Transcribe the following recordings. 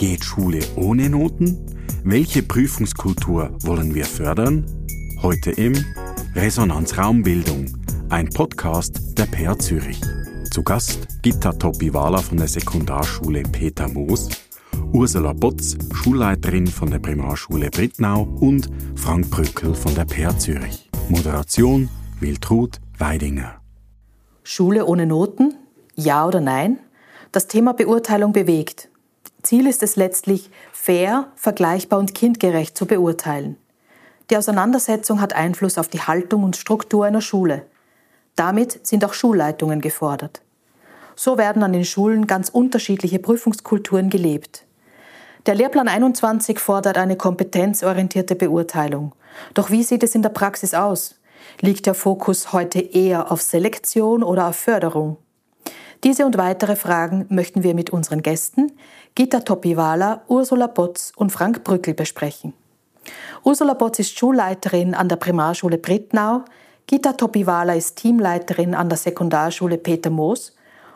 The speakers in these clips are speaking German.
Geht Schule ohne Noten? Welche Prüfungskultur wollen wir fördern? Heute im Resonanzraumbildung, ein Podcast der PA Zürich. Zu Gast Gitta Topiwala von der Sekundarschule Peter Moos, Ursula Botz, Schulleiterin von der Primarschule Brittnau und Frank Brückel von der PA Zürich. Moderation Wiltrud Weidinger. Schule ohne Noten? Ja oder nein? Das Thema Beurteilung bewegt. Ziel ist es letztlich, fair, vergleichbar und kindgerecht zu beurteilen. Die Auseinandersetzung hat Einfluss auf die Haltung und Struktur einer Schule. Damit sind auch Schulleitungen gefordert. So werden an den Schulen ganz unterschiedliche Prüfungskulturen gelebt. Der Lehrplan 21 fordert eine kompetenzorientierte Beurteilung. Doch wie sieht es in der Praxis aus? Liegt der Fokus heute eher auf Selektion oder auf Förderung? Diese und weitere Fragen möchten wir mit unseren Gästen Gita Topiwala, Ursula Botz und Frank Brückel besprechen. Ursula Botz ist Schulleiterin an der Primarschule Brittnau, Gita Topiwala ist Teamleiterin an der Sekundarschule Peter Moos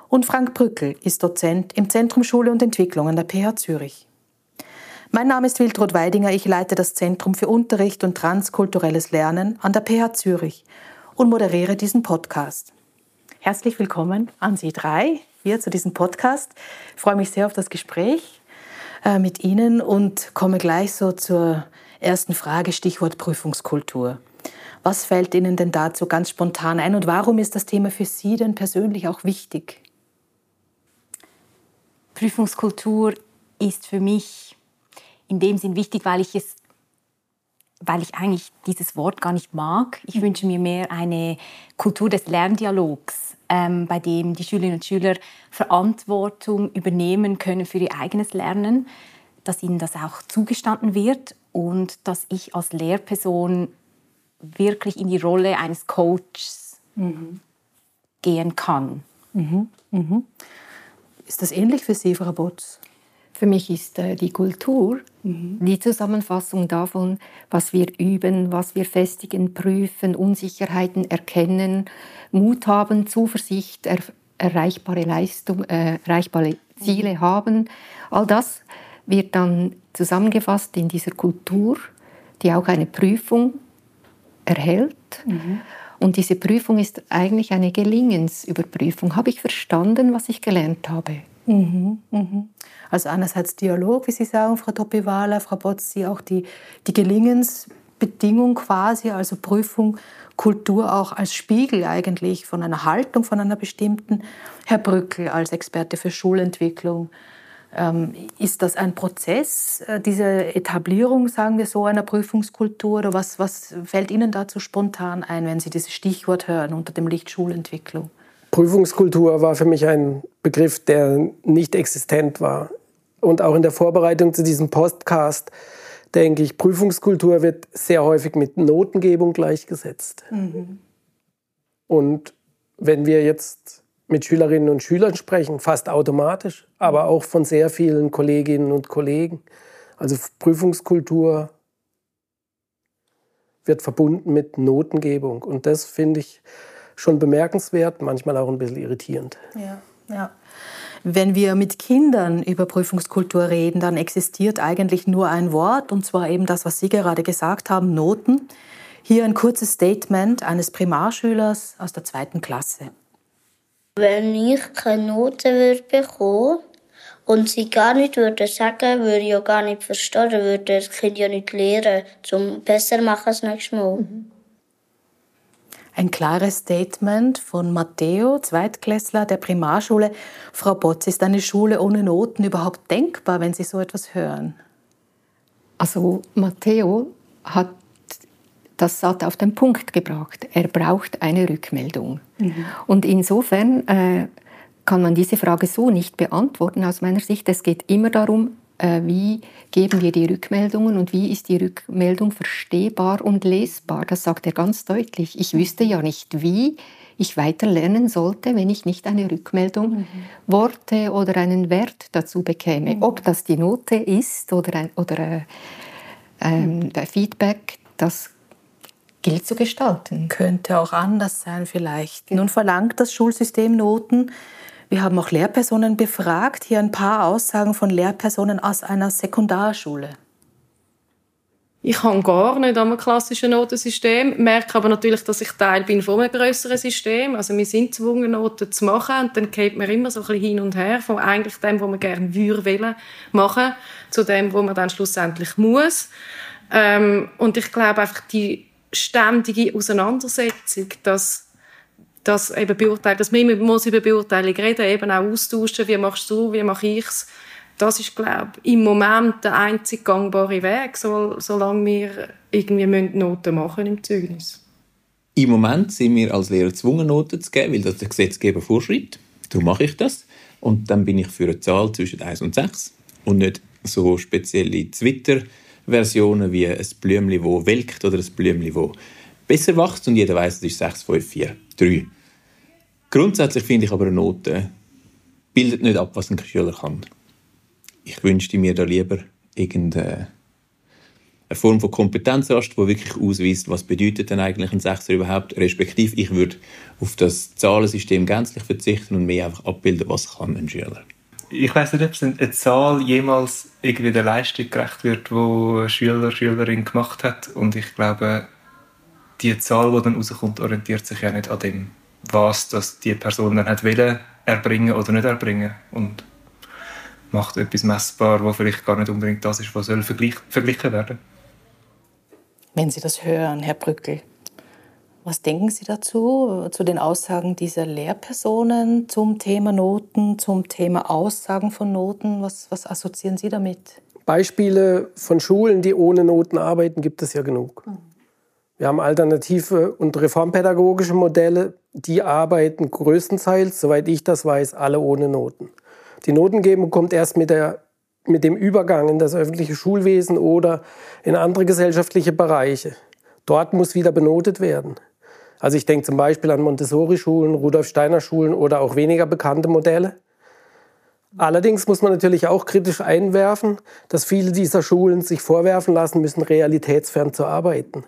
und Frank Brückel ist Dozent im Zentrum Schule und Entwicklung an der PH Zürich. Mein Name ist Wildrod Weidinger, ich leite das Zentrum für Unterricht und transkulturelles Lernen an der PH Zürich und moderiere diesen Podcast. Herzlich willkommen an Sie drei hier zu diesem Podcast. Ich freue mich sehr auf das Gespräch äh, mit Ihnen und komme gleich so zur ersten Frage, Stichwort Prüfungskultur. Was fällt Ihnen denn dazu ganz spontan ein und warum ist das Thema für Sie denn persönlich auch wichtig? Prüfungskultur ist für mich in dem Sinn wichtig, weil ich es weil ich eigentlich dieses Wort gar nicht mag. Ich wünsche mir mehr eine Kultur des Lerndialogs ähm, bei dem die Schülerinnen und Schüler Verantwortung übernehmen können für ihr eigenes Lernen, dass ihnen das auch zugestanden wird und dass ich als Lehrperson wirklich in die Rolle eines Coaches mhm. gehen kann. Mhm. Mhm. Ist das ähnlich für Sie, Frau Botz? Für mich ist äh, die Kultur mhm. die Zusammenfassung davon, was wir üben, was wir festigen, prüfen, Unsicherheiten erkennen, Mut haben, Zuversicht, er, erreichbare Leistung, äh, erreichbare Ziele mhm. haben. All das wird dann zusammengefasst in dieser Kultur, die auch eine Prüfung erhält. Mhm. Und diese Prüfung ist eigentlich eine Gelingensüberprüfung. Habe ich verstanden, was ich gelernt habe? Mhm, mhm. Also einerseits Dialog, wie Sie sagen, Frau Topiwala, Frau Botzi, auch die, die Gelingensbedingung quasi, also Prüfung, Kultur auch als Spiegel eigentlich von einer Haltung, von einer bestimmten. Herr Brückel als Experte für Schulentwicklung, ähm, ist das ein Prozess, äh, diese Etablierung, sagen wir so, einer Prüfungskultur? Oder was, was fällt Ihnen dazu spontan ein, wenn Sie dieses Stichwort hören unter dem Licht Schulentwicklung? Prüfungskultur war für mich ein Begriff, der nicht existent war. Und auch in der Vorbereitung zu diesem Podcast denke ich, Prüfungskultur wird sehr häufig mit Notengebung gleichgesetzt. Mhm. Und wenn wir jetzt mit Schülerinnen und Schülern sprechen, fast automatisch, aber auch von sehr vielen Kolleginnen und Kollegen. Also Prüfungskultur wird verbunden mit Notengebung. Und das finde ich schon bemerkenswert, manchmal auch ein bisschen irritierend. Ja, ja. Wenn wir mit Kindern über Prüfungskultur reden, dann existiert eigentlich nur ein Wort, und zwar eben das, was Sie gerade gesagt haben, Noten. Hier ein kurzes Statement eines Primarschülers aus der zweiten Klasse. Wenn ich keine Noten würde bekommen und sie gar nicht würde sagen, würde ich auch gar nicht verstehen, würde das Kind ja nicht lernen, um besser machen das nächste Mal. Mhm ein klares Statement von Matteo, Zweitklässler der Primarschule. Frau Botz, ist eine Schule ohne Noten überhaupt denkbar, wenn Sie so etwas hören? Also Matteo hat das Satt auf den Punkt gebracht. Er braucht eine Rückmeldung. Mhm. Und insofern äh, kann man diese Frage so nicht beantworten aus meiner Sicht. Es geht immer darum, wie geben wir die Rückmeldungen und wie ist die Rückmeldung verstehbar und lesbar. Das sagt er ganz deutlich. Ich wüsste ja nicht, wie ich weiter lernen sollte, wenn ich nicht eine Rückmeldung, mhm. Worte oder einen Wert dazu bekäme. Mhm. Ob das die Note ist oder, ein, oder äh, ähm, mhm. Feedback, das gilt zu gestalten. Könnte auch anders sein vielleicht. Genau. Nun verlangt das Schulsystem Noten. Wir haben auch Lehrpersonen befragt. Hier ein paar Aussagen von Lehrpersonen aus einer Sekundarschule. Ich habe gar nicht am klassischen Notensystem, merke aber natürlich, dass ich Teil bin von einem größeren System. Also wir sind gezwungen, Noten zu machen und dann geht man immer so ein bisschen hin und her von eigentlich dem, was man gerne würde machen, zu dem, was man dann schlussendlich muss. Ähm, und ich glaube einfach die ständige Auseinandersetzung, dass dass eben beurteilt, dass man immer muss über Beurteilung reden, eben auch austauschen, wie machst du, wie mache ich's. Das ist, glaube ich, im Moment der einzig gangbare Weg, so, solange wir irgendwie Noten machen im Zeugnis. Im Moment sind wir als Lehrer gezwungen, Noten zu geben, weil das der Gesetzgeber vorschreibt. Darum mache ich das. Und dann bin ich für eine Zahl zwischen 1 und 6 und nicht so spezielle Twitter-Versionen wie ein Blümchen, das welkt oder ein Blümchen, das besser wächst und jeder weiß, es ist 6, 5, 4, 3. Grundsätzlich finde ich aber eine Note bildet nicht ab, was ein Schüler kann. Ich wünschte mir da lieber irgendeine Form von Kompetenz hast, die wirklich ausweist, was bedeutet denn eigentlich ein Sechser überhaupt, respektive ich würde auf das Zahlensystem gänzlich verzichten und mehr einfach abbilden, was kann ein Schüler. Ich weiß nicht, ob eine Zahl jemals irgendwie der Leistung gerecht wird, wo ein Schüler, Schülerin gemacht hat. Und ich glaube, die Zahl, die dann rauskommt, orientiert sich ja nicht an dem, was das die Person dann hat wollen, erbringen oder nicht erbringen und macht etwas messbar, was vielleicht gar nicht unbedingt das ist, was soll verglich verglichen werden. Wenn Sie das hören, Herr Brückel, was denken Sie dazu, zu den Aussagen dieser Lehrpersonen zum Thema Noten, zum Thema Aussagen von Noten? Was, was assoziieren Sie damit? Beispiele von Schulen, die ohne Noten arbeiten, gibt es ja genug. Mhm. Wir haben alternative und reformpädagogische Modelle, die arbeiten größtenteils, soweit ich das weiß, alle ohne Noten. Die Notengebung kommt erst mit, der, mit dem Übergang in das öffentliche Schulwesen oder in andere gesellschaftliche Bereiche. Dort muss wieder benotet werden. Also ich denke zum Beispiel an Montessori-Schulen, Rudolf-Steiner-Schulen oder auch weniger bekannte Modelle. Allerdings muss man natürlich auch kritisch einwerfen, dass viele dieser Schulen sich vorwerfen lassen müssen, realitätsfern zu arbeiten.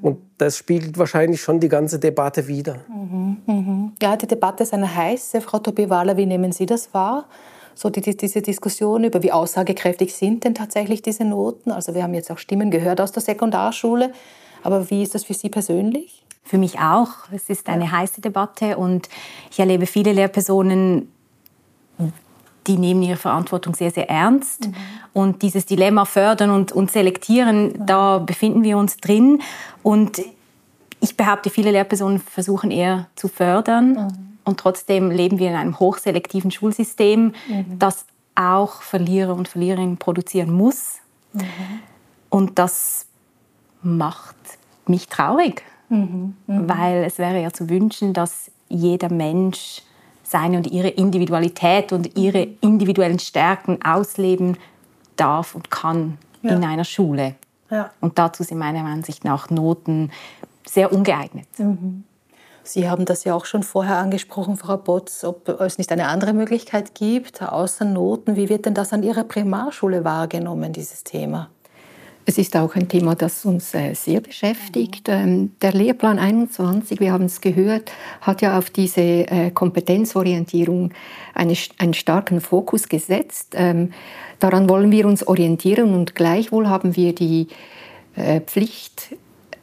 Und das spiegelt wahrscheinlich schon die ganze Debatte wider. Mhm, mhm. Ja, die Debatte ist eine heiße. Frau Tobiwala, wie nehmen Sie das wahr? So die, die, diese Diskussion über, wie aussagekräftig sind denn tatsächlich diese Noten? Also wir haben jetzt auch Stimmen gehört aus der Sekundarschule. Aber wie ist das für Sie persönlich? Für mich auch. Es ist eine heiße Debatte und ich erlebe viele Lehrpersonen, die nehmen ihre Verantwortung sehr, sehr ernst. Mhm. Und dieses Dilemma fördern und, und selektieren, mhm. da befinden wir uns drin. Und ich behaupte, viele Lehrpersonen versuchen eher zu fördern. Mhm. Und trotzdem leben wir in einem hochselektiven Schulsystem, mhm. das auch Verlierer und Verliererinnen produzieren muss. Mhm. Und das macht mich traurig, mhm. weil es wäre ja zu wünschen, dass jeder Mensch seine und ihre Individualität und ihre individuellen Stärken ausleben darf und kann ja. in einer Schule. Ja. Und dazu sind meiner Ansicht nach Noten sehr ungeeignet. Mhm. Sie haben das ja auch schon vorher angesprochen, Frau Botz, ob es nicht eine andere Möglichkeit gibt, außer Noten. Wie wird denn das an Ihrer Primarschule wahrgenommen, dieses Thema? Es ist auch ein Thema, das uns äh, sehr beschäftigt. Ähm, der Lehrplan 21, wir haben es gehört, hat ja auf diese äh, Kompetenzorientierung einen starken Fokus gesetzt. Ähm, daran wollen wir uns orientieren und gleichwohl haben wir die äh, Pflicht,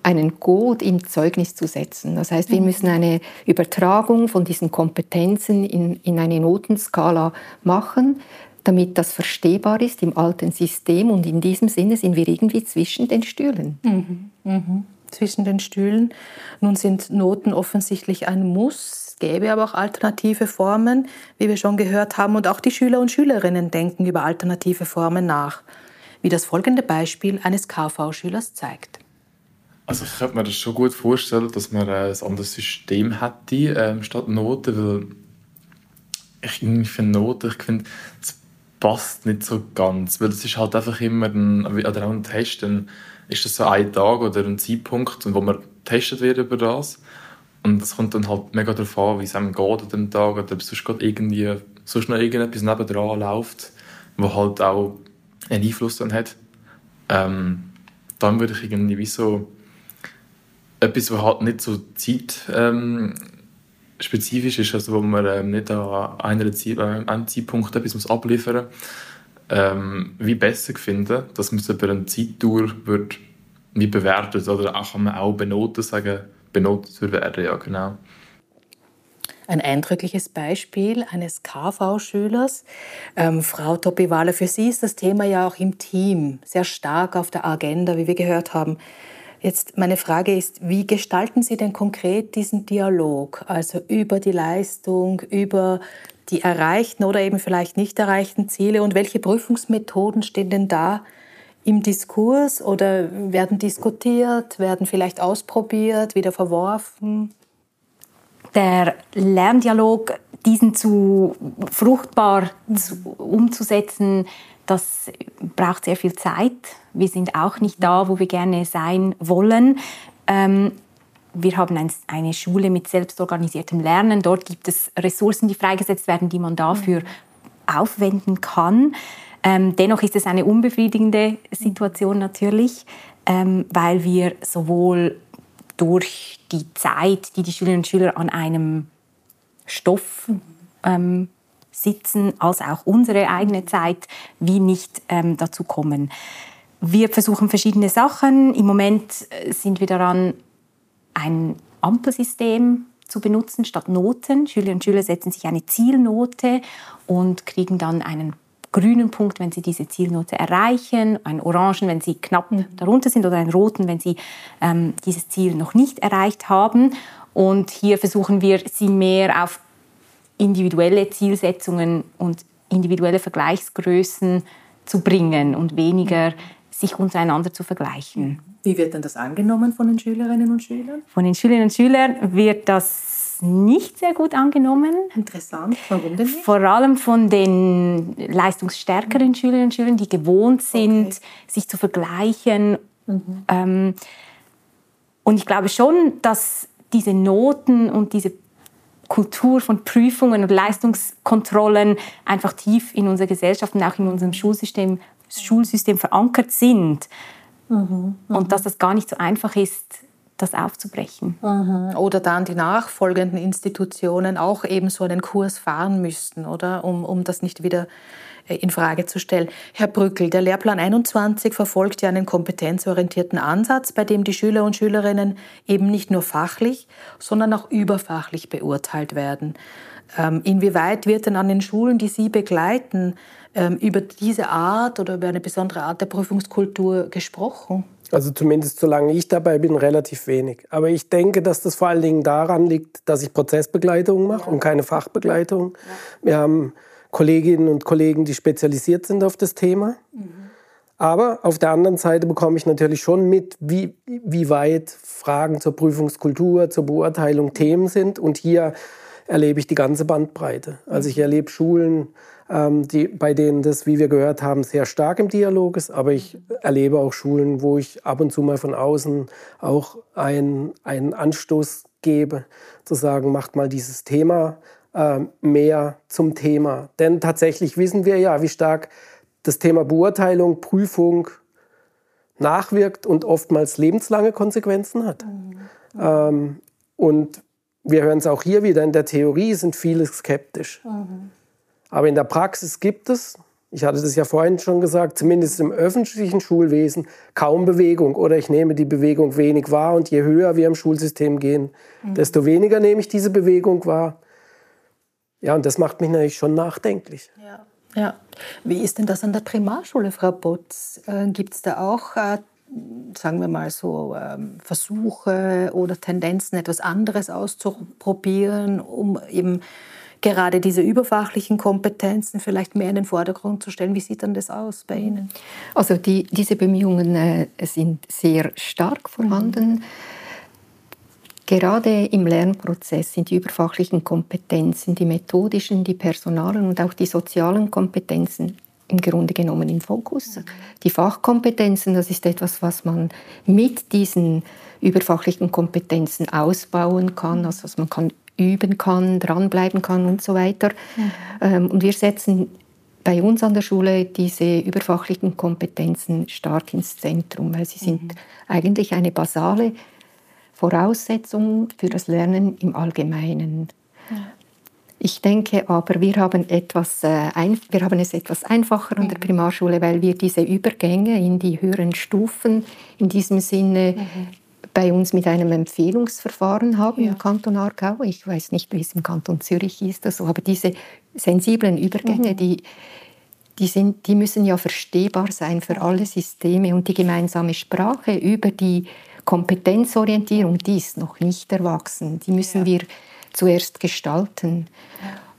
einen Code im Zeugnis zu setzen. Das heißt, wir mhm. müssen eine Übertragung von diesen Kompetenzen in, in eine Notenskala machen damit das verstehbar ist im alten System. Und in diesem Sinne sind wir irgendwie zwischen den Stühlen. Mhm. Mhm. Zwischen den Stühlen. Nun sind Noten offensichtlich ein Muss. Es gäbe aber auch alternative Formen, wie wir schon gehört haben. Und auch die Schüler und Schülerinnen denken über alternative Formen nach, wie das folgende Beispiel eines KV-Schülers zeigt. Also ich könnte mir das schon gut vorstellen, dass man ein anderes System hätte ähm, statt Noten, weil ich irgendwie finde Noten, ich finde, passt nicht so ganz, weil es ist halt einfach immer ein, oder auch ein Test, dann ist das so ein Tag oder ein Zeitpunkt, wo man getestet wird über das und das kommt dann halt mega darauf an, wie es einem geht an dem Tag oder ob sonst irgendwie sonst noch irgendetwas nebendran läuft, wo halt auch einen Einfluss dann hat. Ähm, dann würde ich irgendwie wie so etwas, was halt nicht so Zeit ähm, spezifisch ist, also wo man ähm, nicht an einer Zeit, äh, einem Zeitpunkt etwas abliefern muss, ähm, wie besser finden, dass man es über eine Zeitdauer wird wie bewertet oder auch kann man auch benoten sagen, benotet zu werden, ja genau. Ein eindrückliches Beispiel eines KV-Schülers. Ähm, Frau Topiwale, für Sie ist das Thema ja auch im Team sehr stark auf der Agenda, wie wir gehört haben. Jetzt meine Frage ist, wie gestalten Sie denn konkret diesen Dialog? Also über die Leistung, über die erreichten oder eben vielleicht nicht erreichten Ziele und welche Prüfungsmethoden stehen denn da im Diskurs oder werden diskutiert, werden vielleicht ausprobiert, wieder verworfen? Der Lerndialog, diesen zu fruchtbar zu, umzusetzen, das braucht sehr viel Zeit. Wir sind auch nicht da, wo wir gerne sein wollen. Ähm, wir haben ein, eine Schule mit selbstorganisiertem Lernen. Dort gibt es Ressourcen, die freigesetzt werden, die man dafür aufwenden kann. Ähm, dennoch ist es eine unbefriedigende Situation natürlich, ähm, weil wir sowohl durch die Zeit, die die Schülerinnen und Schüler an einem Stoff ähm, sitzen, als auch unsere eigene Zeit, wie nicht ähm, dazu kommen. Wir versuchen verschiedene Sachen. Im Moment äh, sind wir daran, ein Ampelsystem zu benutzen statt Noten. Schülerinnen und Schüler setzen sich eine Zielnote und kriegen dann einen grünen Punkt, wenn sie diese Zielnote erreichen, einen orangen, wenn sie knapp mhm. darunter sind oder einen roten, wenn sie ähm, dieses Ziel noch nicht erreicht haben. Und hier versuchen wir, sie mehr auf individuelle Zielsetzungen und individuelle Vergleichsgrößen zu bringen und weniger sich untereinander zu vergleichen. Wie wird denn das angenommen von den Schülerinnen und Schülern? Von den Schülerinnen und Schülern wird das nicht sehr gut angenommen. Interessant. Warum denn nicht? Vor allem von den leistungsstärkeren Schülerinnen und Schülern, die gewohnt sind, okay. sich zu vergleichen. Mhm. Ähm, und ich glaube schon, dass diese Noten und diese Kultur von Prüfungen und Leistungskontrollen einfach tief in unserer Gesellschaft und auch in unserem Schulsystem, Schulsystem verankert sind. Mhm, und mhm. dass das gar nicht so einfach ist, das aufzubrechen. Mhm. Oder dann die nachfolgenden Institutionen auch eben so einen Kurs fahren müssten, oder? Um, um das nicht wieder in Frage zu stellen. Herr Brückel, der Lehrplan 21 verfolgt ja einen kompetenzorientierten Ansatz, bei dem die Schüler und Schülerinnen eben nicht nur fachlich, sondern auch überfachlich beurteilt werden. Ähm, inwieweit wird denn an den Schulen, die Sie begleiten, ähm, über diese Art oder über eine besondere Art der Prüfungskultur gesprochen? Also zumindest solange ich dabei bin, relativ wenig. Aber ich denke, dass das vor allen Dingen daran liegt, dass ich Prozessbegleitung mache ja. und keine Fachbegleitung. Ja. Wir haben Kolleginnen und Kollegen, die spezialisiert sind auf das Thema. Mhm. Aber auf der anderen Seite bekomme ich natürlich schon mit, wie, wie weit Fragen zur Prüfungskultur, zur Beurteilung Themen sind. Und hier erlebe ich die ganze Bandbreite. Also ich erlebe Schulen, ähm, die, bei denen das, wie wir gehört haben, sehr stark im Dialog ist. Aber ich erlebe auch Schulen, wo ich ab und zu mal von außen auch einen Anstoß gebe, zu sagen, macht mal dieses Thema mehr zum Thema. Denn tatsächlich wissen wir ja, wie stark das Thema Beurteilung, Prüfung nachwirkt und oftmals lebenslange Konsequenzen hat. Mhm. Ähm, und wir hören es auch hier wieder, in der Theorie sind viele skeptisch. Mhm. Aber in der Praxis gibt es, ich hatte das ja vorhin schon gesagt, zumindest im öffentlichen Schulwesen kaum Bewegung oder ich nehme die Bewegung wenig wahr und je höher wir im Schulsystem gehen, mhm. desto weniger nehme ich diese Bewegung wahr. Ja, und das macht mich natürlich schon nachdenklich. Ja. ja. Wie ist denn das an der Primarschule, Frau Botz? Äh, Gibt es da auch, äh, sagen wir mal so, ähm, Versuche oder Tendenzen, etwas anderes auszuprobieren, um eben gerade diese überfachlichen Kompetenzen vielleicht mehr in den Vordergrund zu stellen. Wie sieht dann das aus bei Ihnen? Also die, diese Bemühungen äh, sind sehr stark vorhanden. Mhm. Gerade im Lernprozess sind die überfachlichen Kompetenzen, die methodischen, die personalen und auch die sozialen Kompetenzen im Grunde genommen im Fokus. Die Fachkompetenzen, das ist etwas, was man mit diesen überfachlichen Kompetenzen ausbauen kann, also was man kann üben kann, dranbleiben kann und so weiter. Mhm. Und wir setzen bei uns an der Schule diese überfachlichen Kompetenzen stark ins Zentrum, weil sie sind mhm. eigentlich eine basale Voraussetzung für das Lernen im Allgemeinen. Ich denke aber, wir haben, etwas, äh, ein, wir haben es etwas einfacher an der mhm. Primarschule, weil wir diese Übergänge in die höheren Stufen in diesem Sinne mhm. bei uns mit einem Empfehlungsverfahren haben ja. im Kanton Aargau. Ich weiß nicht, wie es im Kanton Zürich ist, also, aber diese sensiblen Übergänge, mhm. die, die, sind, die müssen ja verstehbar sein für alle Systeme und die gemeinsame Sprache über die Kompetenzorientierung, die ist noch nicht erwachsen. Die müssen ja. wir zuerst gestalten.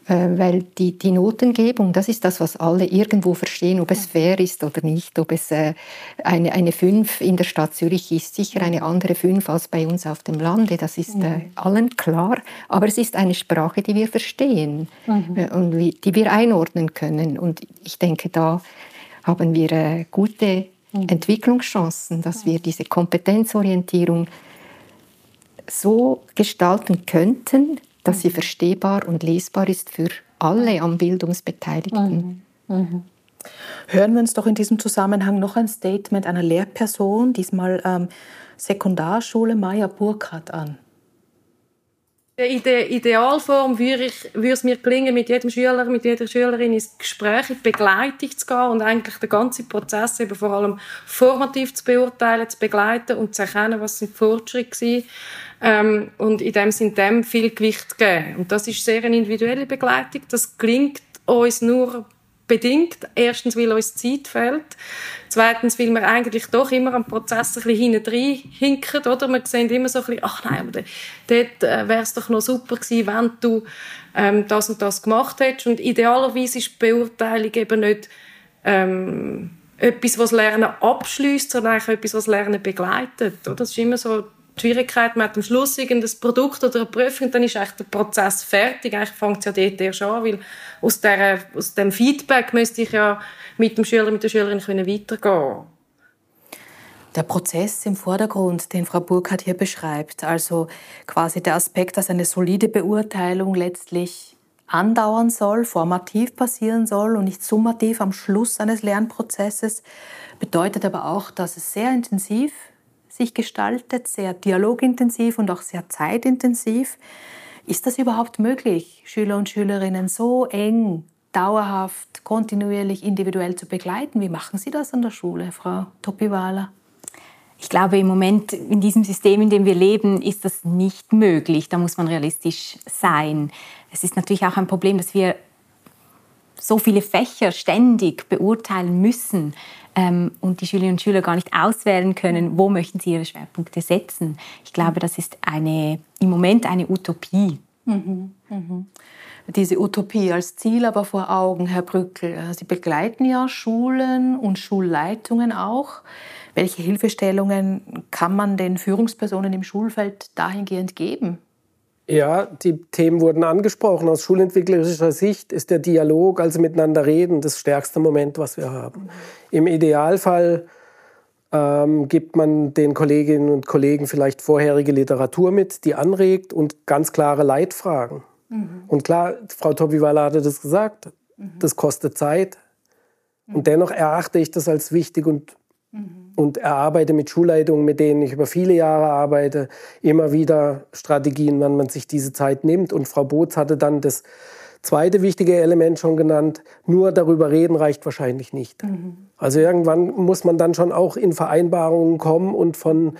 Äh, weil die, die Notengebung, das ist das, was alle irgendwo verstehen, ob es fair ist oder nicht, ob es äh, eine, eine 5 in der Stadt Zürich ist, sicher eine andere 5 als bei uns auf dem Lande, das ist äh, allen klar, aber es ist eine Sprache, die wir verstehen mhm. Äh, und wie, die wir einordnen können und ich denke, da haben wir äh, gute mhm. Entwicklungschancen, dass wir diese Kompetenzorientierung so gestalten könnten, dass sie verstehbar und lesbar ist für alle am Bildungsbeteiligten. Mhm. Mhm. Hören wir uns doch in diesem Zusammenhang noch ein Statement einer Lehrperson, diesmal ähm, Sekundarschule Maya Burkhardt an. In der Idealform würde, ich, würde es mir gelingen, mit jedem Schüler, mit jeder Schülerin ins Gespräch, in die Begleitung zu gehen und eigentlich den ganzen Prozess eben vor allem formativ zu beurteilen, zu begleiten und zu erkennen, was sind Fortschritte waren ähm, und in dem Sinn dem viel Gewicht geben. Und das ist sehr eine individuelle Begleitung. Das gelingt uns nur bedingt. Erstens, weil uns Zeit fehlt. Zweitens, weil wir eigentlich doch immer am Prozess ein bisschen hinten hinken, oder? Wir sehen immer so ein bisschen, ach nein, aber dort äh, wäre es doch noch super gewesen, wenn du ähm, das und das gemacht hättest. Und idealerweise ist die Beurteilung eben nicht ähm, etwas, was Lernen abschließt, sondern eigentlich etwas, was Lernen begleitet. Oder? Das ist immer so die Schwierigkeit, man hat am Schluss irgendein Produkt oder eine Prüfung, dann ist eigentlich der Prozess fertig. Eigentlich fängt es ja dort erst an, weil aus, der, aus dem Feedback müsste ich ja mit dem Schüler, mit der Schülerin können weitergehen der Prozess im Vordergrund, den Frau Burkhardt hier beschreibt, also quasi der Aspekt, dass eine solide Beurteilung letztlich andauern soll, formativ passieren soll und nicht summativ am Schluss eines Lernprozesses, bedeutet aber auch, dass es sehr intensiv sich gestaltet, sehr dialogintensiv und auch sehr zeitintensiv. Ist das überhaupt möglich, Schüler und Schülerinnen so eng, dauerhaft, kontinuierlich, individuell zu begleiten? Wie machen Sie das an der Schule, Frau Topiwala? Ich glaube, im Moment in diesem System, in dem wir leben, ist das nicht möglich. Da muss man realistisch sein. Es ist natürlich auch ein Problem, dass wir so viele Fächer ständig beurteilen müssen ähm, und die Schülerinnen und Schüler gar nicht auswählen können, wo möchten sie ihre Schwerpunkte setzen. Ich glaube, das ist eine, im Moment eine Utopie. Mhm, mhm. Diese Utopie als Ziel aber vor Augen, Herr Brückel. Äh, sie begleiten ja Schulen und Schulleitungen auch. Welche Hilfestellungen kann man den Führungspersonen im Schulfeld dahingehend geben? Ja, die Themen wurden angesprochen. Aus schulentwicklerischer Sicht ist der Dialog, also miteinander reden, das stärkste Moment, was wir haben. Im Idealfall ähm, gibt man den Kolleginnen und Kollegen vielleicht vorherige Literatur mit, die anregt und ganz klare Leitfragen. Mhm. Und klar, Frau Tobiwala hatte das gesagt, mhm. das kostet Zeit. Mhm. Und dennoch erachte ich das als wichtig und Mhm. Und erarbeite mit Schulleitungen, mit denen ich über viele Jahre arbeite, immer wieder Strategien, wann man sich diese Zeit nimmt. Und Frau Boots hatte dann das zweite wichtige Element schon genannt. Nur darüber reden reicht wahrscheinlich nicht. Mhm. Also irgendwann muss man dann schon auch in Vereinbarungen kommen und von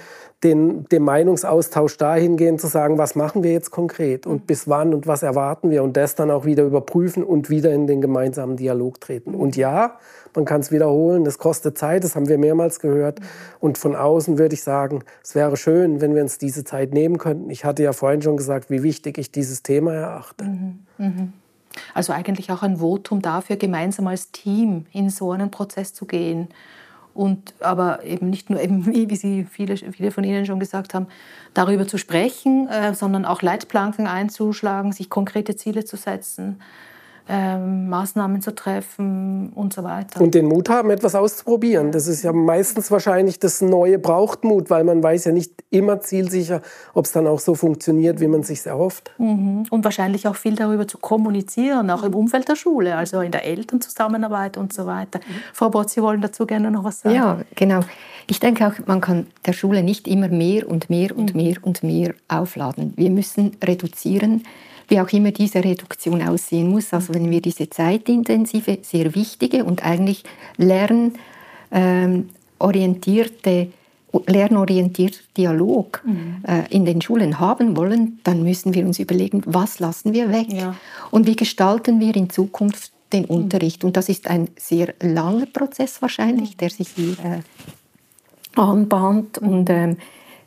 den, dem Meinungsaustausch dahin gehen zu sagen, was machen wir jetzt konkret und mhm. bis wann und was erwarten wir und das dann auch wieder überprüfen und wieder in den gemeinsamen Dialog treten. Und ja, man kann es wiederholen, das kostet Zeit, das haben wir mehrmals gehört. Und von außen würde ich sagen, es wäre schön, wenn wir uns diese Zeit nehmen könnten. Ich hatte ja vorhin schon gesagt, wie wichtig ich dieses Thema erachte. Mhm. Mhm. Also eigentlich auch ein Votum dafür, gemeinsam als Team in so einen Prozess zu gehen. Und aber eben nicht nur, eben, wie Sie viele, viele von Ihnen schon gesagt haben, darüber zu sprechen, äh, sondern auch Leitplanken einzuschlagen, sich konkrete Ziele zu setzen ähm, Maßnahmen zu treffen und so weiter. Und den Mut haben, etwas auszuprobieren. Das ist ja meistens wahrscheinlich das Neue braucht Mut, weil man weiß ja nicht immer zielsicher, ob es dann auch so funktioniert, wie man es sich erhofft. Mhm. Und wahrscheinlich auch viel darüber zu kommunizieren, auch im Umfeld der Schule, also in der Elternzusammenarbeit und so weiter. Mhm. Frau Bott, Sie wollen dazu gerne noch was sagen? Ja, genau. Ich denke auch, man kann der Schule nicht immer mehr und mehr und mhm. mehr und mehr aufladen. Wir müssen reduzieren wie auch immer diese Reduktion aussehen muss. Also wenn wir diese zeitintensive, sehr wichtige und eigentlich lernorientierte ähm, lernorientierter Dialog mhm. äh, in den Schulen haben wollen, dann müssen wir uns überlegen, was lassen wir weg ja. und wie gestalten wir in Zukunft den mhm. Unterricht. Und das ist ein sehr langer Prozess wahrscheinlich, der sich hier äh, anbahnt und ähm,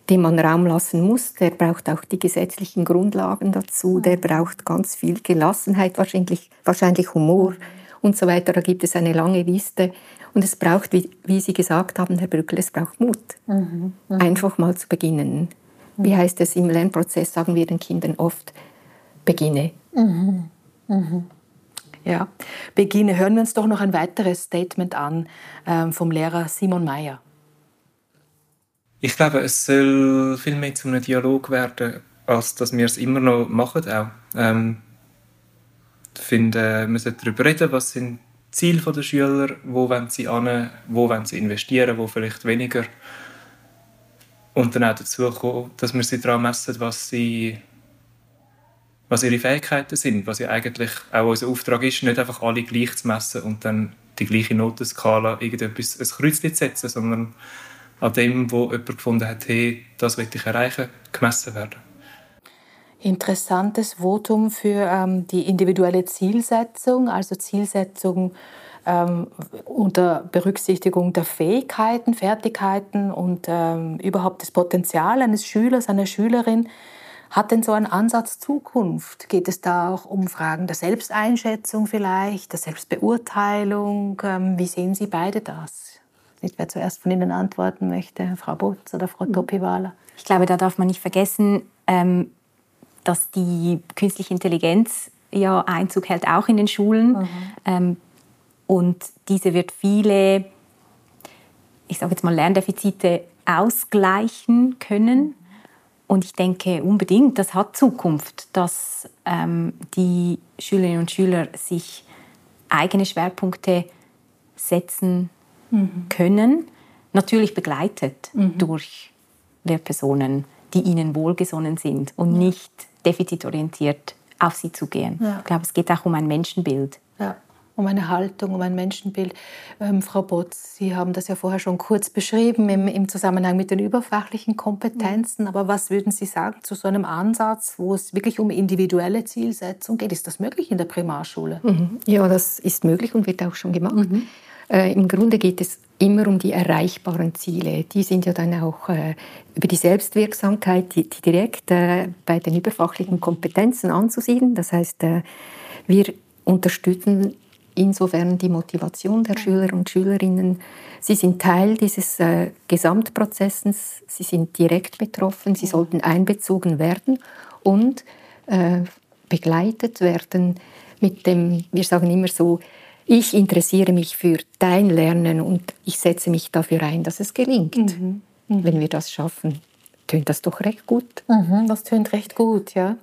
dem man Raum lassen muss. Der braucht auch die gesetzlichen Grundlagen dazu. Der braucht ganz viel Gelassenheit, wahrscheinlich, wahrscheinlich Humor und so weiter. Da gibt es eine lange Liste. Und es braucht, wie, wie Sie gesagt haben, Herr Brückel, es braucht Mut. Mhm. Mhm. Einfach mal zu beginnen. Wie heißt es im Lernprozess, sagen wir den Kindern oft, beginne. Mhm. mhm. Ja, beginne. Hören wir uns doch noch ein weiteres Statement an ähm, vom Lehrer Simon Mayer. Ich glaube, es soll viel mehr zu einem Dialog werden, als dass wir es immer noch machen. Auch. Ähm, ich finde, wir sollten darüber reden, was sind Ziel der Schüler, wo wollen sie an, wo wollen sie investieren, wo vielleicht weniger. Und dann auch dazu kommen, dass wir sie daran messen, was, sie, was ihre Fähigkeiten sind, was ja eigentlich auch unser Auftrag ist, nicht einfach alle gleich zu messen und dann die gleiche Notenskala irgendetwas ein Kreuzchen zu setzen, sondern an dem, wo jemand gefunden hat, hey, das will ich erreichen, gemessen werden. Interessantes Votum für ähm, die individuelle Zielsetzung, also Zielsetzung ähm, unter Berücksichtigung der Fähigkeiten, Fertigkeiten und ähm, überhaupt das Potenzial eines Schülers, einer Schülerin. Hat denn so ein Ansatz Zukunft? Geht es da auch um Fragen der Selbsteinschätzung vielleicht, der Selbstbeurteilung? Ähm, wie sehen Sie beide das? Nicht, wer zuerst von Ihnen antworten möchte, Frau Butz oder Frau mhm. Topiwala? Ich glaube, da darf man nicht vergessen, ähm, dass die künstliche Intelligenz ja Einzug hält, auch in den Schulen. Mhm. Ähm, und diese wird viele, ich sage jetzt mal, Lerndefizite ausgleichen können. Und ich denke unbedingt, das hat Zukunft, dass ähm, die Schülerinnen und Schüler sich eigene Schwerpunkte setzen mhm. können. Natürlich begleitet mhm. durch Lehrpersonen, die ihnen wohlgesonnen sind und ja. nicht defizitorientiert auf sie zugehen. Ja. Ich glaube, es geht auch um ein Menschenbild. Ja, um eine Haltung, um ein Menschenbild. Ähm, Frau Botz, Sie haben das ja vorher schon kurz beschrieben im, im Zusammenhang mit den überfachlichen Kompetenzen. Mhm. Aber was würden Sie sagen zu so einem Ansatz, wo es wirklich um individuelle Zielsetzung geht? Ist das möglich in der Primarschule? Mhm. Ja, das ist möglich und wird auch schon gemacht. Mhm. Äh, Im Grunde geht es immer um die erreichbaren Ziele. Die sind ja dann auch äh, über die Selbstwirksamkeit, die, die direkt äh, bei den überfachlichen Kompetenzen anzusiedeln. Das heißt, wir unterstützen insofern die Motivation der Schüler und Schülerinnen. Sie sind Teil dieses äh, Gesamtprozesses, sie sind direkt betroffen, sie sollten einbezogen werden und äh, begleitet werden mit dem, wir sagen immer so, ich interessiere mich für dein Lernen und ich setze mich dafür ein, dass es gelingt. Mhm. Mhm. Wenn wir das schaffen, tönt das doch recht gut. Mhm, das tönt recht gut, ja.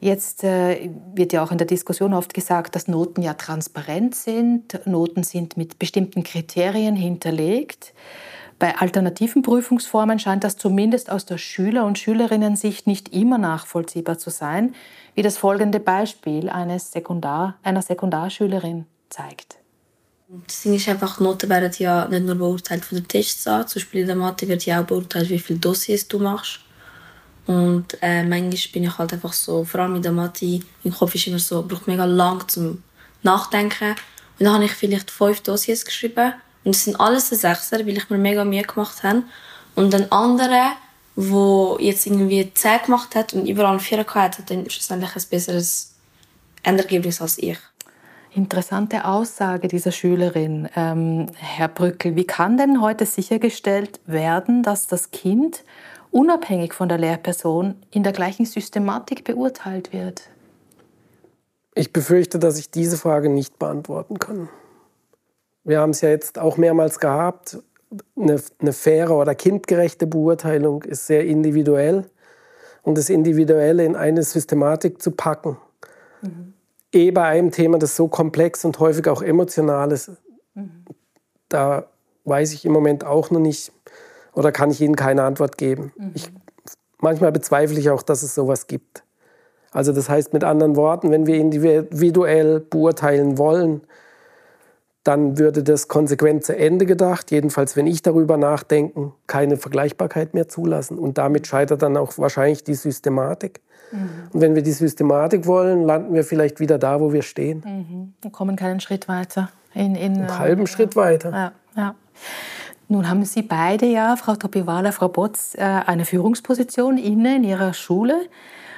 Jetzt äh, wird ja auch in der Diskussion oft gesagt, dass Noten ja transparent sind. Noten sind mit bestimmten Kriterien hinterlegt. Bei alternativen Prüfungsformen scheint das zumindest aus der Schüler- und Schülerinnensicht nicht immer nachvollziehbar zu sein, wie das folgende Beispiel eines Sekundar, einer Sekundarschülerin zeigt. Das Ding ist einfach, Noten werden ja nicht nur beurteilt von den Tests an. Zum Beispiel in der Mathe wird ja auch beurteilt, wie viele Dossiers du machst. Und äh, manchmal bin ich halt einfach so, vor allem in der Mathe, im Kopf ist immer so, braucht mega lang zum Nachdenken. Und dann habe ich vielleicht fünf Dossiers geschrieben. Und es sind alles Sechser, weil ich mir mega Mühe gemacht habe. Und ein anderer, der jetzt irgendwie zehn gemacht hat und überall vier gehabt hat, dann schlussendlich ein besseres Endergebnis als ich. Interessante Aussage dieser Schülerin. Ähm, Herr Brückel, wie kann denn heute sichergestellt werden, dass das Kind unabhängig von der Lehrperson in der gleichen Systematik beurteilt wird? Ich befürchte, dass ich diese Frage nicht beantworten kann. Wir haben es ja jetzt auch mehrmals gehabt. Eine, eine faire oder kindgerechte Beurteilung ist sehr individuell. Und das Individuelle in eine Systematik zu packen, mhm eh bei einem Thema, das so komplex und häufig auch emotional ist, mhm. da weiß ich im Moment auch noch nicht oder kann ich Ihnen keine Antwort geben. Mhm. Ich, manchmal bezweifle ich auch, dass es sowas gibt. Also das heißt mit anderen Worten, wenn wir individuell beurteilen wollen, dann würde das konsequent zu Ende gedacht, jedenfalls wenn ich darüber nachdenke, keine Vergleichbarkeit mehr zulassen. Und damit scheitert dann auch wahrscheinlich die Systematik. Mhm. Und wenn wir die Systematik wollen, landen wir vielleicht wieder da, wo wir stehen. Mhm. Und kommen keinen Schritt weiter. In, in, Einen halben äh, Schritt weiter. Ja, ja. Nun haben Sie beide ja, Frau Topiwala, Frau Botz, äh, eine Führungsposition inne in Ihrer Schule.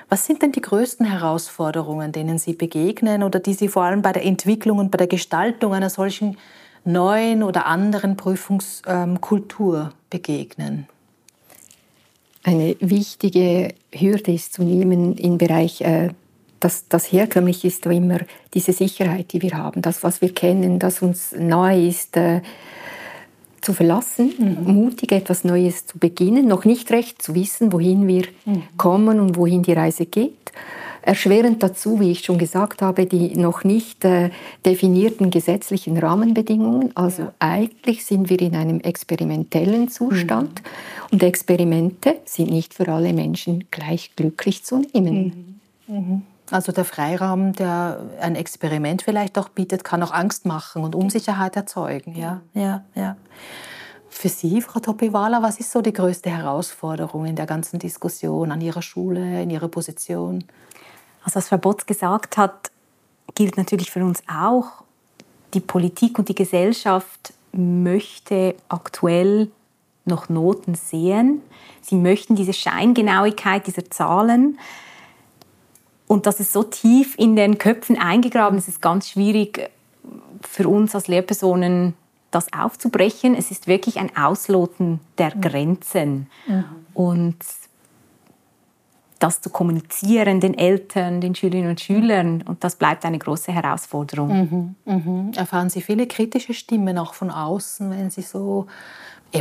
Was sind denn die größten Herausforderungen, denen Sie begegnen oder die Sie vor allem bei der Entwicklung und bei der Gestaltung einer solchen neuen oder anderen Prüfungskultur begegnen? Eine wichtige Hürde ist zu nehmen im Bereich, äh, das, das herkömmlich ist immer diese Sicherheit, die wir haben, das, was wir kennen, das uns neu ist. Äh, zu verlassen, mhm. mutig etwas Neues zu beginnen, noch nicht recht zu wissen, wohin wir mhm. kommen und wohin die Reise geht. Erschwerend dazu, wie ich schon gesagt habe, die noch nicht äh, definierten gesetzlichen Rahmenbedingungen. Also ja. eigentlich sind wir in einem experimentellen Zustand mhm. und Experimente sind nicht für alle Menschen gleich glücklich zu nehmen. Also der Freiraum, der ein Experiment vielleicht auch bietet, kann auch Angst machen und Unsicherheit erzeugen. Ja, ja, ja. Für Sie, Frau Topiwala, was ist so die größte Herausforderung in der ganzen Diskussion an Ihrer Schule, in Ihrer Position? Also was Frau Botz gesagt hat, gilt natürlich für uns auch. Die Politik und die Gesellschaft möchte aktuell noch Noten sehen. Sie möchten diese Scheingenauigkeit dieser Zahlen. Und das ist so tief in den Köpfen eingegraben, es ist ganz schwierig für uns als Lehrpersonen, das aufzubrechen. Es ist wirklich ein Ausloten der. Grenzen. Mhm. Und das zu kommunizieren den Eltern, den Schülerinnen und Schülern. Und das bleibt eine große Herausforderung. Mhm, mhm. Erfahren Sie viele kritische Stimmen auch von außen, wenn Sie so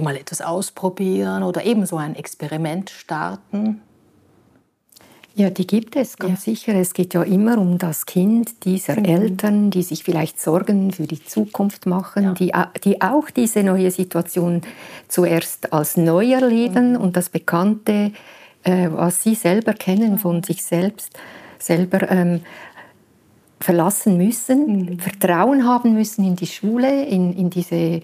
mal etwas ausprobieren oder eben so ein Experiment starten? Ja, die gibt es ganz ja. sicher. Es geht ja immer um das Kind dieser mhm. Eltern, die sich vielleicht Sorgen für die Zukunft machen, ja. die, die auch diese neue Situation zuerst als neu erleben mhm. und das Bekannte, äh, was sie selber kennen von mhm. sich selbst, selber ähm, verlassen müssen, mhm. Vertrauen haben müssen in die Schule, in, in diese äh,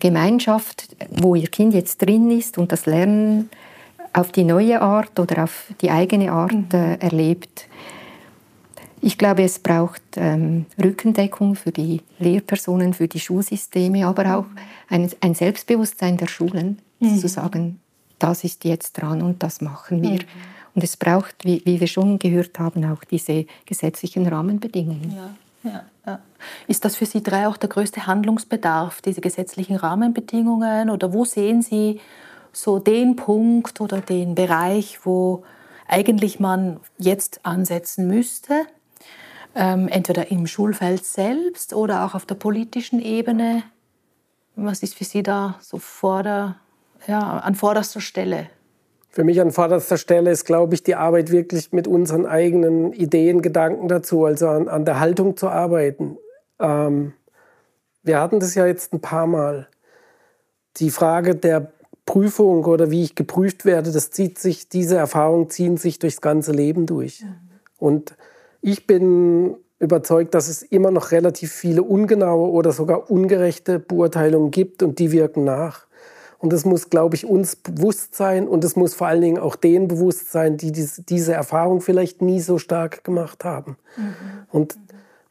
Gemeinschaft, wo ihr Kind jetzt drin ist und das Lernen auf die neue Art oder auf die eigene Art mhm. äh, erlebt. Ich glaube, es braucht ähm, Rückendeckung für die Lehrpersonen, für die Schulsysteme, aber auch ein, ein Selbstbewusstsein der Schulen, mhm. zu sagen, das ist jetzt dran und das machen wir. Mhm. Und es braucht, wie, wie, wir schon gehört haben, auch diese gesetzlichen Rahmenbedingungen. Ja, ja, ja. Ist das für Sie drei auch der größte Handlungsbedarf, diese gesetzlichen Rahmenbedingungen? Oder wo sehen Sie so den Punkt oder den Bereich, wo eigentlich man jetzt ansetzen müsste, ähm, entweder im Schulfeld selbst oder auch auf der politischen Ebene. Was ist für Sie da so vor der, ja, an vorderster Stelle? Für mich an vorderster Stelle ist, glaube ich, die Arbeit wirklich mit unseren eigenen Ideen, Gedanken dazu, also an, an der Haltung zu arbeiten. Ähm, wir hatten das ja jetzt ein paar Mal. Die Frage der Prüfung oder wie ich geprüft werde, das zieht sich, diese Erfahrungen ziehen sich durchs ganze Leben durch. Mhm. Und ich bin überzeugt, dass es immer noch relativ viele ungenaue oder sogar ungerechte Beurteilungen gibt und die wirken nach. Und das muss, glaube ich, uns bewusst sein und es muss vor allen Dingen auch denen bewusst sein, die diese Erfahrung vielleicht nie so stark gemacht haben. Mhm. Und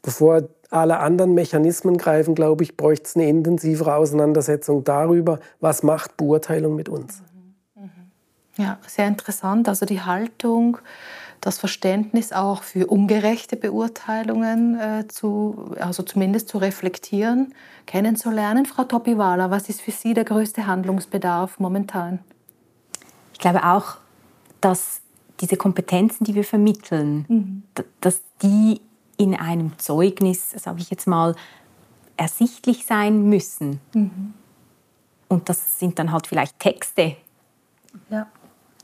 bevor alle anderen Mechanismen greifen, glaube ich, bräuchte es eine intensivere Auseinandersetzung darüber, was macht Beurteilung mit uns. Ja, sehr interessant. Also die Haltung, das Verständnis auch für ungerechte Beurteilungen äh, zu, also zumindest zu reflektieren, kennenzulernen. Frau Topiwala, was ist für Sie der größte Handlungsbedarf momentan? Ich glaube auch, dass diese Kompetenzen, die wir vermitteln, mhm. dass die in einem Zeugnis, sage ich jetzt mal, ersichtlich sein müssen. Mhm. Und das sind dann halt vielleicht Texte ja.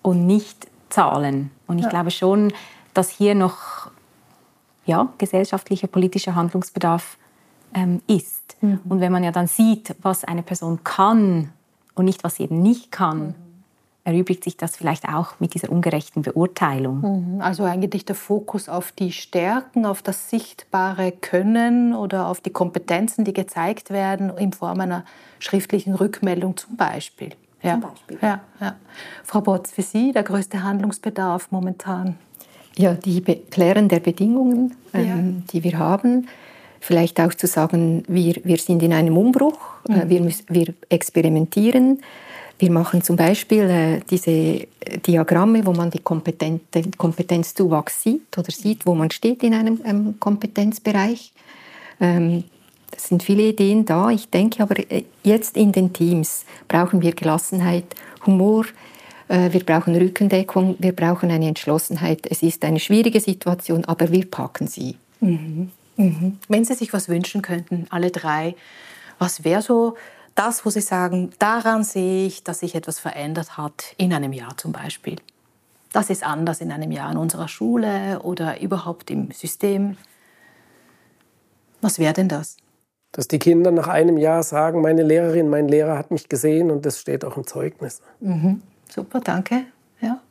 und nicht Zahlen. Und ich ja. glaube schon, dass hier noch ja, gesellschaftlicher, politischer Handlungsbedarf ähm, ist. Mhm. Und wenn man ja dann sieht, was eine Person kann und nicht, was sie eben nicht kann, mhm. Erübrigt sich das vielleicht auch mit dieser ungerechten Beurteilung. Mhm. Also eigentlich der Fokus auf die Stärken, auf das sichtbare Können oder auf die Kompetenzen, die gezeigt werden in Form einer schriftlichen Rückmeldung zum Beispiel. Ja. Zum Beispiel. Ja, ja. Frau Botz, für Sie der größte Handlungsbedarf momentan? Ja, die Be Klären der Bedingungen, ähm, ja. die wir haben. Vielleicht auch zu sagen, wir, wir sind in einem Umbruch, äh, mhm. wir, wir experimentieren wir machen zum Beispiel äh, diese Diagramme, wo man die Kompetenzzuwachs sieht oder sieht, wo man steht in einem, einem Kompetenzbereich. Ähm, es sind viele Ideen da. Ich denke aber, äh, jetzt in den Teams brauchen wir Gelassenheit, Humor, äh, wir brauchen Rückendeckung, wir brauchen eine Entschlossenheit. Es ist eine schwierige Situation, aber wir packen sie. Mhm. Mhm. Wenn Sie sich was wünschen könnten, alle drei, was wäre so das, wo Sie sagen, daran sehe ich, dass sich etwas verändert hat, in einem Jahr zum Beispiel. Das ist anders in einem Jahr in unserer Schule oder überhaupt im System. Was wäre denn das? Dass die Kinder nach einem Jahr sagen, meine Lehrerin, mein Lehrer hat mich gesehen und das steht auch im Zeugnis. Mhm. Super, danke. Ja.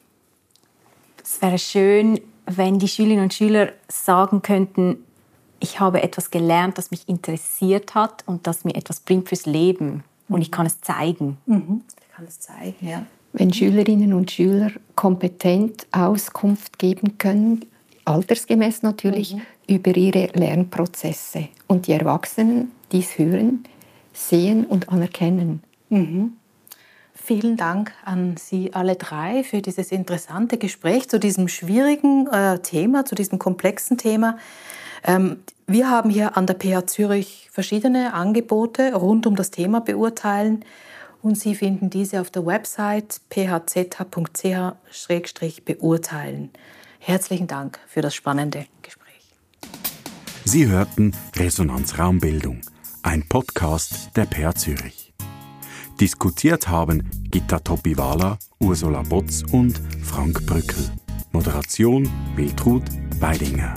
Es wäre schön, wenn die Schülerinnen und Schüler sagen könnten, ich habe etwas gelernt, das mich interessiert hat und das mir etwas bringt fürs Leben. Und ich kann es zeigen. Mhm. Ich kann es zeigen, ja. Wenn Schülerinnen und Schüler kompetent Auskunft geben können, altersgemäß natürlich, mhm. über ihre Lernprozesse und die Erwachsenen dies hören, sehen und anerkennen. Mhm. Vielen Dank an Sie alle drei für dieses interessante Gespräch zu diesem schwierigen äh, Thema, zu diesem komplexen Thema. Ähm, wir haben hier an der PH Zürich verschiedene Angebote rund um das Thema Beurteilen und Sie finden diese auf der Website phz.ch-beurteilen. Herzlichen Dank für das spannende Gespräch. Sie hörten Resonanz Raumbildung, ein Podcast der PH Zürich. Diskutiert haben Gitta Topiwala, Ursula Botz und Frank Brückel. Moderation Wiltrud Weidinger.